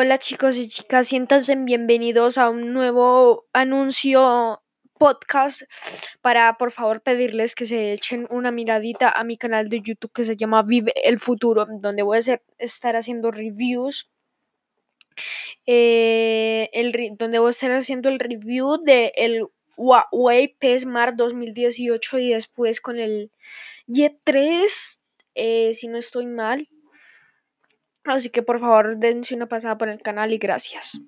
Hola chicos y chicas, siéntanse bienvenidos a un nuevo anuncio podcast para por favor pedirles que se echen una miradita a mi canal de YouTube que se llama Vive el Futuro, donde voy a estar haciendo reviews. eh, el, donde voy a estar haciendo el review de el Huawei P Smart 2018 y después con el Y3, eh, si no estoy mal. Así que por favor dense una pasada por el canal y gracias.